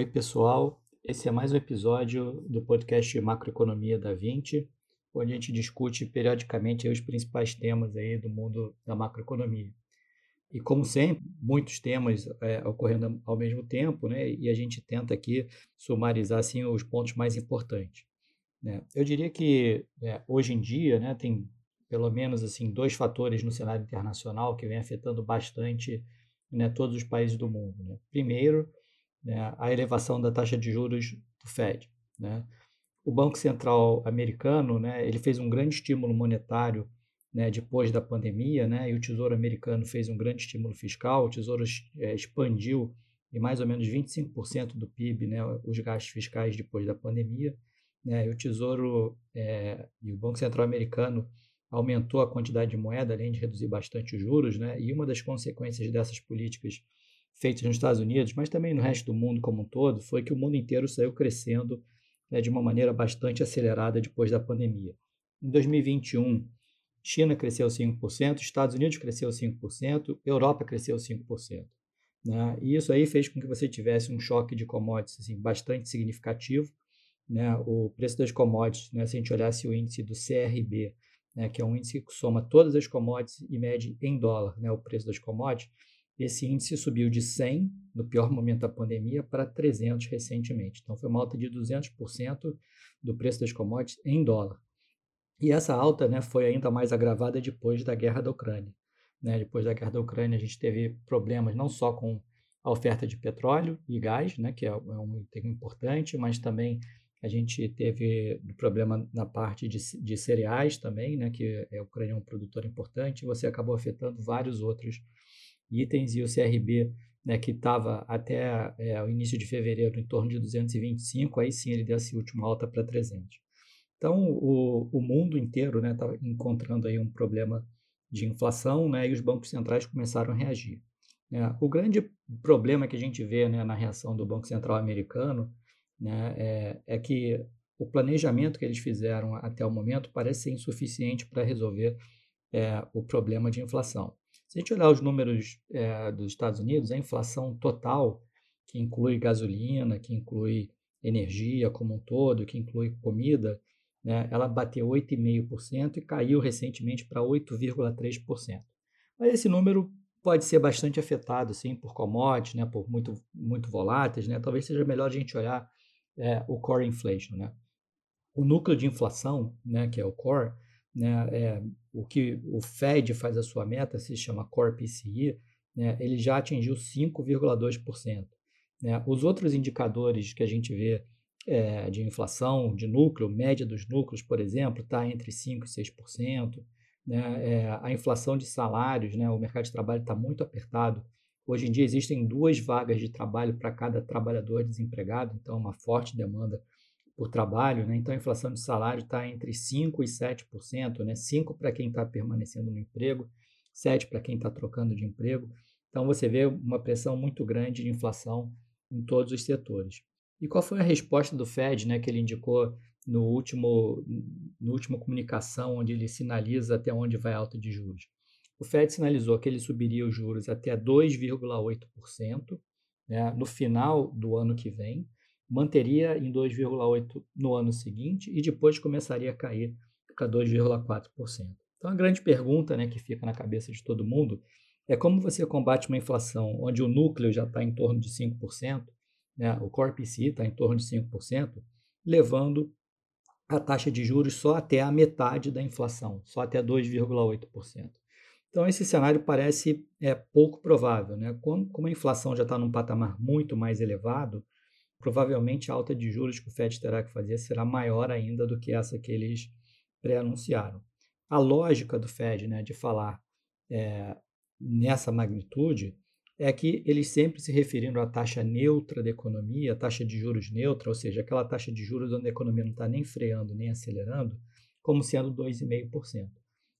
Oi, pessoal. Esse é mais um episódio do podcast Macroeconomia da 20, onde a gente discute periodicamente os principais temas aí do mundo da macroeconomia. E como sempre, muitos temas é, ocorrendo ao mesmo tempo, né? E a gente tenta aqui sumarizar assim os pontos mais importantes. Né? Eu diria que é, hoje em dia, né, tem pelo menos assim dois fatores no cenário internacional que vem afetando bastante né, todos os países do mundo. Né? Primeiro, né, a elevação da taxa de juros do Fed. Né? O Banco Central americano né, ele fez um grande estímulo monetário né, depois da pandemia, né, e o Tesouro americano fez um grande estímulo fiscal, o Tesouro é, expandiu em mais ou menos 25% do PIB né, os gastos fiscais depois da pandemia, né, e o Tesouro é, e o Banco Central americano aumentou a quantidade de moeda, além de reduzir bastante os juros, né, e uma das consequências dessas políticas feitas nos Estados Unidos, mas também no resto do mundo como um todo, foi que o mundo inteiro saiu crescendo né, de uma maneira bastante acelerada depois da pandemia. Em 2021, China cresceu 5%, Estados Unidos cresceu 5%, Europa cresceu 5%. Né? E isso aí fez com que você tivesse um choque de commodities assim, bastante significativo. Né? O preço das commodities, né? se a gente olhasse o índice do CRB, né? que é um índice que soma todas as commodities e mede em dólar né? o preço das commodities, esse índice subiu de 100 no pior momento da pandemia para 300 recentemente. Então foi uma alta de 200% do preço das commodities em dólar. E essa alta né, foi ainda mais agravada depois da guerra da Ucrânia. Né? Depois da guerra da Ucrânia, a gente teve problemas não só com a oferta de petróleo e gás, né, que é, é um item importante, mas também a gente teve problema na parte de, de cereais também, né, que é, a Ucrânia é um produtor importante, e você acabou afetando vários outros itens, e o CRB, né, que estava até é, o início de fevereiro em torno de 225, aí sim ele deu essa última alta para 300. Então, o, o mundo inteiro está né, tá encontrando aí um problema de inflação né, e os bancos centrais começaram a reagir. Né. O grande problema que a gente vê né, na reação do Banco Central americano né, é, é, que o planejamento que eles fizeram até o momento parece ser insuficiente para resolver é, o problema de inflação. Se a gente olhar os números é, dos Estados Unidos, a inflação total, que inclui gasolina, que inclui energia como um todo, que inclui comida, né, ela bateu 8,5% e caiu recentemente para 8,3%. Mas esse número pode ser bastante afetado sim, por commodities, né, por muito, muito voláteis. Né? Talvez seja melhor a gente olhar é, o core inflation. Né? O núcleo de inflação, né, que é o core, né, é, o que o Fed faz a sua meta, se chama Core PCI, né, ele já atingiu 5,2%. Né? Os outros indicadores que a gente vê é, de inflação de núcleo, média dos núcleos, por exemplo, está entre 5% e 6%. Né? É, a inflação de salários, né? o mercado de trabalho está muito apertado. Hoje em dia existem duas vagas de trabalho para cada trabalhador desempregado, então uma forte demanda por trabalho. Né? Então a inflação de salário está entre 5% e 7%, né? 5% para quem está permanecendo no emprego, 7% para quem está trocando de emprego. Então você vê uma pressão muito grande de inflação em todos os setores. E qual foi a resposta do Fed, né, que ele indicou no último, no último comunicação, onde ele sinaliza até onde vai a alta de juros? O Fed sinalizou que ele subiria os juros até 2,8% né, no final do ano que vem, manteria em 2,8% no ano seguinte e depois começaria a cair para 2,4%. Então, a grande pergunta né, que fica na cabeça de todo mundo é como você combate uma inflação onde o núcleo já está em torno de 5%, né, o Core PCI está em torno de 5%, levando a taxa de juros só até a metade da inflação, só até 2,8%. Então, esse cenário parece é, pouco provável. Né? Como a inflação já está num patamar muito mais elevado, provavelmente a alta de juros que o FED terá que fazer será maior ainda do que essa que eles pré-anunciaram. A lógica do FED né, de falar é, nessa magnitude é que eles sempre se referindo à taxa neutra da economia, taxa de juros neutra, ou seja, aquela taxa de juros onde a economia não está nem freando nem acelerando, como sendo 2,5%.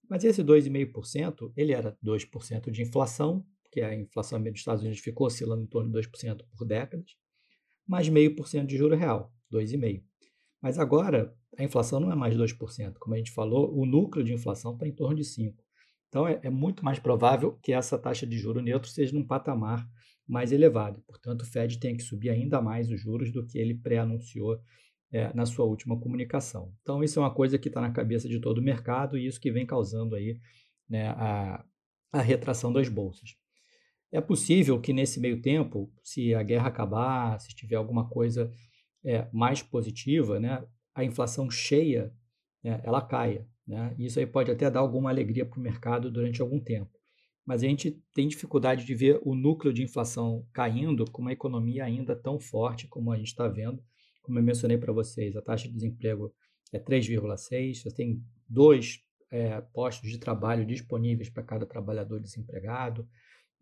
Mas esse 2,5% ele era 2% de inflação, que a inflação dos Estados Unidos ficou oscilando em torno de 2% por décadas, mais 0,5% de juro real, 2,5%. Mas agora a inflação não é mais 2%. Como a gente falou, o núcleo de inflação está em torno de 5%. Então, é, é, muito mais provável que essa taxa de juro neutro seja num patamar mais elevada. Portanto, o Fed tem que subir ainda mais os juros do que ele pré-anunciou é, na sua última comunicação. Então, isso é uma coisa que está na cabeça de todo o mercado e isso que vem causando aí né, a, a retração das bolsas. É possível que nesse meio tempo, se a guerra acabar, se tiver alguma coisa é, mais positiva, né, a inflação cheia né, ela caia. Né? Isso aí pode até dar alguma alegria para o mercado durante algum tempo. Mas a gente tem dificuldade de ver o núcleo de inflação caindo com uma economia ainda tão forte como a gente está vendo. Como eu mencionei para vocês, a taxa de desemprego é 3,6, você tem dois é, postos de trabalho disponíveis para cada trabalhador desempregado.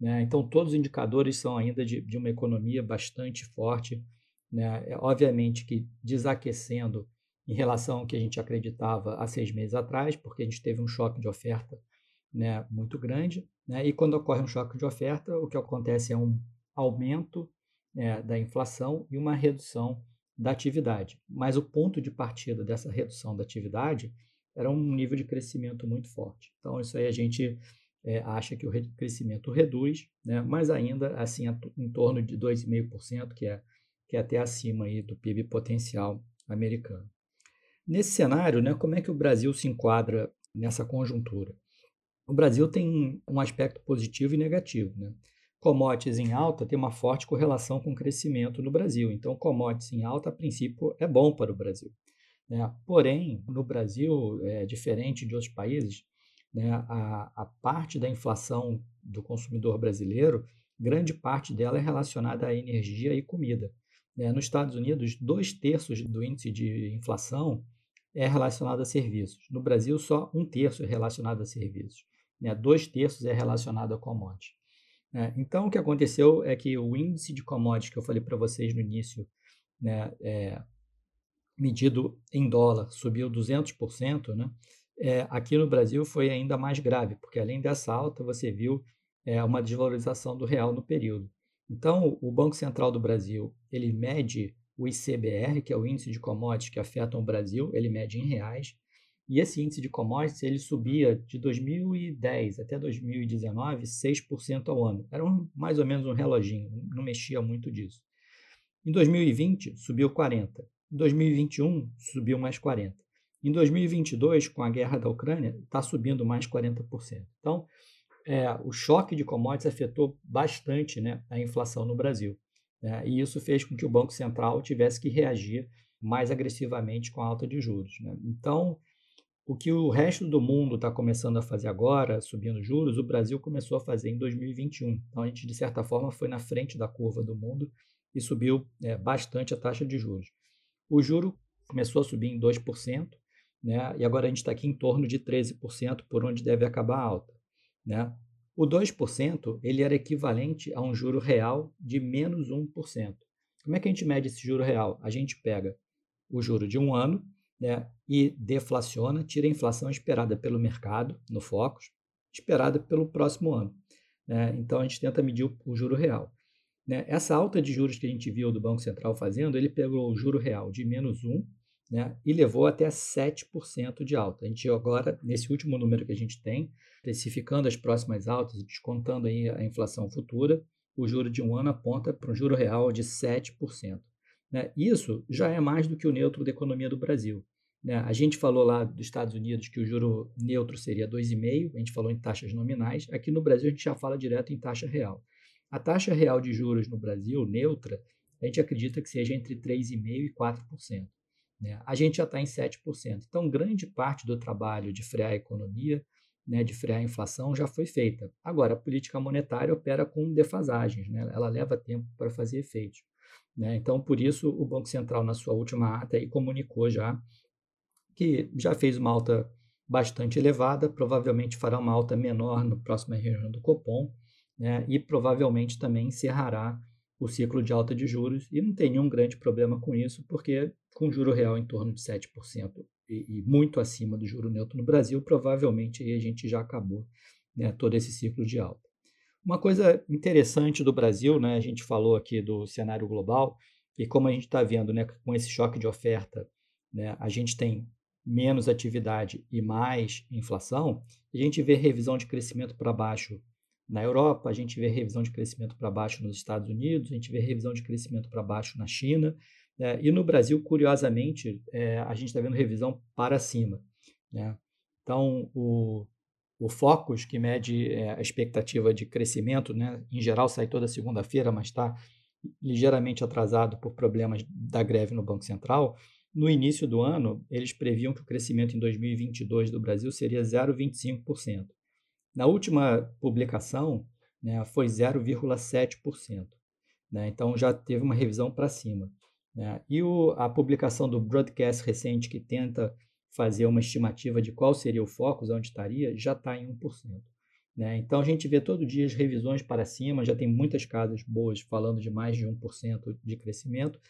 Né? Então, todos os indicadores são ainda de, de uma economia bastante forte. Né? É, obviamente que desaquecendo em relação ao que a gente acreditava há seis meses atrás, porque a gente teve um choque de oferta né, muito grande. Né? E quando ocorre um choque de oferta, o que acontece é um aumento né, da inflação e uma redução da atividade. Mas o ponto de partida dessa redução da atividade era um nível de crescimento muito forte. Então, isso aí a gente é, acha que o crescimento reduz, né, mas ainda assim em torno de 2,5%, que é, que é até acima aí do PIB potencial americano. Nesse cenário, né, como é que o Brasil se enquadra nessa conjuntura? O Brasil tem um aspecto positivo e negativo. Né? Commodities em alta tem uma forte correlação com o crescimento no Brasil. Então, commodities em alta, a princípio, é bom para o Brasil. Né? Porém, no Brasil, é, diferente de outros países, né, a, a parte da inflação do consumidor brasileiro, grande parte dela é relacionada à energia e comida. Né? Nos Estados Unidos, dois terços do índice de inflação é relacionado a serviços. No Brasil, só um terço é relacionado a serviços. Né? Dois terços é relacionado a commodities. Né? Então, o que aconteceu é que o índice de commodities que eu falei para vocês no início, né, é, medido em dólar, subiu 200%, né? É, aqui no Brasil foi ainda mais grave, porque além dessa alta, você viu é, uma desvalorização do real no período. Então, o Banco Central do Brasil, ele mede o ICBR, que é o índice de commodities que afetam o Brasil, ele mede em reais, e esse índice de commodities, ele subia de 2010 até 2019, 6% ao ano. Era um, mais ou menos um reloginho, não mexia muito disso. Em 2020, subiu 40%. Em 2021, subiu mais 40%. Em 2022, com a guerra da Ucrânia, está subindo mais 40%. Então, é, o choque de commodities afetou bastante né, a inflação no Brasil. Né, e isso fez com que o Banco Central tivesse que reagir mais agressivamente com a alta de juros. Né? Então, o que o resto do mundo está começando a fazer agora, subindo juros, o Brasil começou a fazer em 2021. Então, a gente, de certa forma, foi na frente da curva do mundo e subiu é, bastante a taxa de juros. O juro começou a subir em 2%, né? e agora a gente está aqui em torno de 13%, por onde deve acabar a alta. Né? O 2% ele era equivalente a um juro real de menos 1%. Como é que a gente mede esse juro real? A gente pega o juro de um ano né, e deflaciona, tira a inflação esperada pelo mercado, no Focus, esperada pelo próximo ano. Né? Então a gente tenta medir o, o juro real. Né? Essa alta de juros que a gente viu do Banco Central fazendo, ele pegou o juro real de menos 1 né, e levou até 7% de alta. A gente agora, nesse último número que a gente tem, especificando as próximas altas e descontando aí a inflação futura, o juro de um ano aponta para um juro real de 7%. Né? Isso já é mais do que o neutro da economia do Brasil. Né? A gente falou lá dos Estados Unidos que o juro neutro seria 2,5%, a gente falou em taxas nominais. Aqui no Brasil a gente já fala direto em taxa real. A taxa real de juros no Brasil, neutra, a gente acredita que seja entre 3,5% e 4%. Né? A gente já está em 7%. Então, grande parte do trabalho de frear a economia, né, de frear a inflação, já foi feita. Agora, a política monetária opera com defasagens, né? ela leva tempo para fazer efeitos. Né? Então, por isso, o Banco Central, na sua última ata, aí, comunicou já que já fez uma alta bastante elevada, provavelmente fará uma alta menor no próximo reunião do Copom, né, e provavelmente também encerrará o ciclo de alta de juros e não tem nenhum grande problema com isso, porque com juro real em torno de 7% e, e muito acima do juro neutro no Brasil, provavelmente a gente já acabou né, todo esse ciclo de alta. Uma coisa interessante do Brasil, né, a gente falou aqui do cenário global, e como a gente está vendo né, com esse choque de oferta, né, a gente tem menos atividade e mais inflação, a gente vê revisão de crescimento para baixo na Europa, a gente vê revisão de crescimento para baixo nos Estados Unidos, a gente vê revisão de crescimento para baixo na China, é, e no Brasil, curiosamente, é, a gente está vendo revisão para cima. Né? Então, o, o Focus, que mede é, a expectativa de crescimento, né, em geral sai toda segunda-feira, mas está ligeiramente atrasado por problemas da greve no Banco Central. No início do ano, eles previam que o crescimento em 2022 do Brasil seria 0,25%. Na última publicação, né, foi 0,7%. Né, então já teve uma revisão para cima. Né? E o, a publicação do broadcast recente, que tenta fazer uma estimativa de qual seria o foco, onde estaria, já está em 1%. Né? Então a gente vê todo dia as revisões para cima, já tem muitas casas boas falando de mais de 1% de crescimento.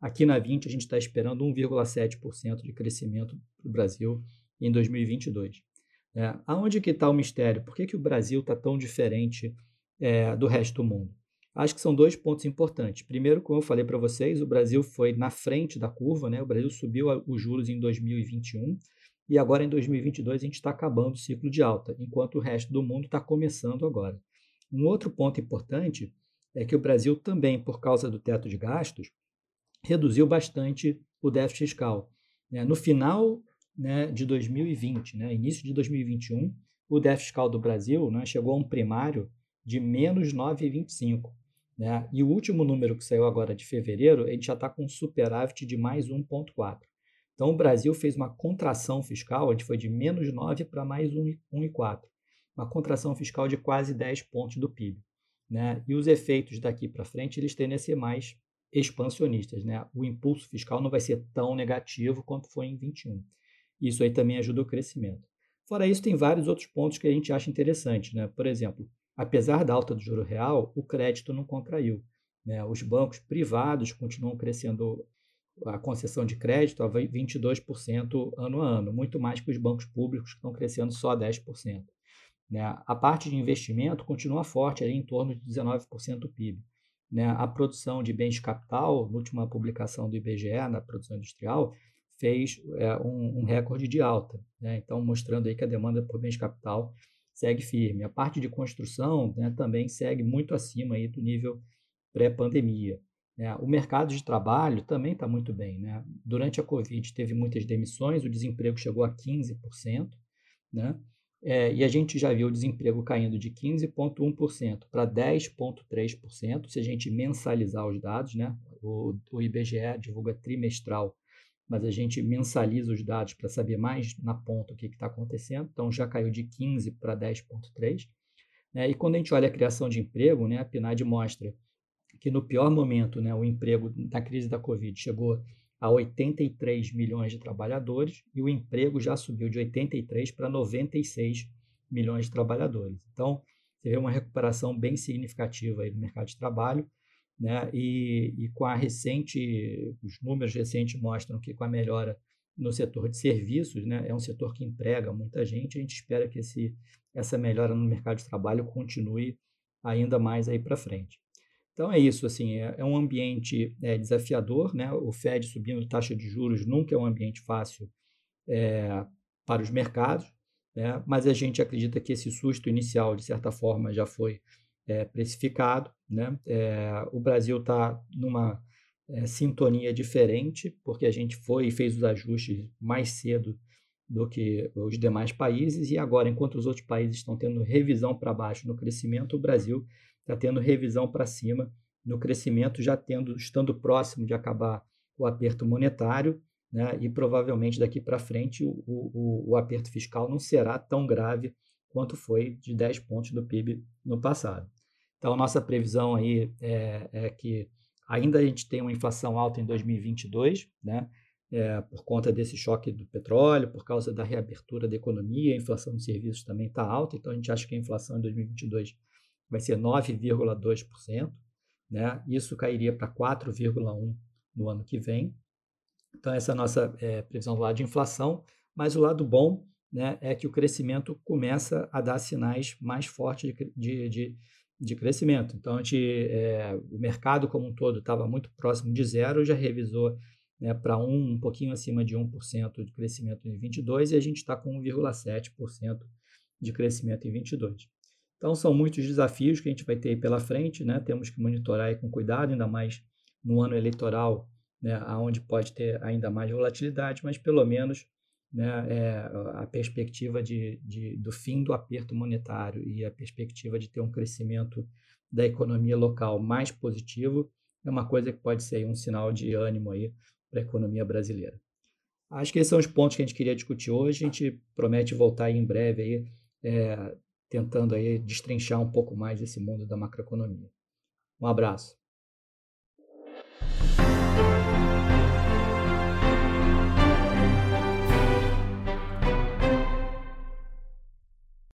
Aqui na 20 a gente está esperando 1,7% de crescimento para o Brasil em 2022. É, aonde que está o mistério? Por que, que o Brasil está tão diferente é, do resto do mundo? Acho que são dois pontos importantes. Primeiro, como eu falei para vocês, o Brasil foi na frente da curva, né? o Brasil subiu os juros em 2021 e agora em 2022 a gente está acabando o ciclo de alta, enquanto o resto do mundo está começando agora. Um outro ponto importante é que o Brasil também, por causa do teto de gastos, reduziu bastante o déficit fiscal. Né? No final né, de 2020, né, início de 2021, o déficit fiscal do Brasil né, chegou a um primário de menos 9,25. Né? E o último número que saiu agora de fevereiro, a gente já está com um superávit de mais 1,4. Então, o Brasil fez uma contração fiscal, a gente foi de menos 9 para mais 1,4. Uma contração fiscal de quase 10 pontos do PIB. Né? E os efeitos daqui para frente, eles tendem a ser mais expansionistas. Né? O impulso fiscal não vai ser tão negativo quanto foi em 21. Isso aí também ajuda o crescimento. Fora isso, tem vários outros pontos que a gente acha interessantes. Né? Por exemplo, apesar da alta do juro real, o crédito não contraiu. Né? Os bancos privados continuam crescendo a concessão de crédito a 22% ano a ano, muito mais que os bancos públicos que estão crescendo só 10%. Né? A parte de investimento continua forte, ali em torno de 19% do PIB. Né? A produção de bens de capital, na última publicação do IBGE, na produção industrial, fez é, um, um, recorde de alta. Né? Então, mostrando aí que a demanda por bens de capital segue firme. A parte de construção né, também segue muito acima aí do nível pré-pandemia. Né? O mercado de trabalho também está muito bem. Né? Durante a Covid teve muitas demissões, o desemprego chegou a 15%, né? É, e a gente já viu o desemprego caindo de 15,1% para 10,3%, se a gente mensalizar os dados, né? O, o IBGE divulga trimestral mas a gente mensaliza os dados para saber mais na ponta o que está acontecendo. Então, já caiu de 15 para 10,3. Né? E quando a gente olha a criação de emprego, né, a PNAD mostra que no pior momento, né, o emprego da crise da Covid chegou a 83 milhões de trabalhadores e o emprego já subiu de 83 para 96 milhões de trabalhadores. Então, você vê uma recuperação bem significativa aí no mercado de trabalho né? E, e com a recente, os números recentes mostram que com a melhora no setor de serviços, né, é um setor que emprega muita gente, a gente espera que esse, essa melhora no mercado de trabalho continue ainda mais aí para frente. Então é isso, assim, é, é um ambiente é, desafiador, né? O Fed subindo taxa de juros nunca é um ambiente fácil é, para os mercados, né? Mas a gente acredita que esse susto inicial, de certa forma, já foi é, precificado. Né? É, o Brasil está numa é, sintonia diferente, porque a gente foi e fez os ajustes mais cedo do que os demais países, e agora, enquanto os outros países estão tendo revisão para baixo no crescimento, o Brasil está tendo revisão para cima no crescimento, já tendo, estando próximo de acabar o aperto monetário, né? e provavelmente daqui para frente o, o, o aperto fiscal não será tão grave quanto foi de 10 pontos do PIB no passado. Então, nossa previsão aí é, é que ainda a gente tem uma inflação alta em 2022, né? É, por conta desse choque do petróleo, por causa da reabertura da economia, a inflação de serviços também está alta, então a gente acha que a inflação em 2022 vai ser 9,2%, né? Isso cairia para 4,1% no ano que vem. Então, essa é a nossa é, previsão do lado de inflação, mas o lado bom né, é que o crescimento começa a dar sinais mais fortes de, de, de crescimento. Então, a gente, é, o mercado como um todo estava muito próximo de zero, já revisou né, para um, um pouquinho acima de 1% de crescimento em 22 e a gente está com 1,7% de crescimento em 22. Então, são muitos desafios que a gente vai ter pela frente, né? Temos que monitorar com cuidado, ainda mais no ano eleitoral, né? onde pode ter ainda mais volatilidade, mas pelo menos né, é, a perspectiva de, de, do fim do aperto monetário e a perspectiva de ter um crescimento da economia local mais positivo é uma coisa que pode ser um sinal de ânimo aí para a economia brasileira. Acho que esses são os pontos que a gente queria discutir hoje. A gente promete voltar em breve aí, é, tentando aí destrinchar um pouco mais esse mundo da macroeconomia. Um abraço.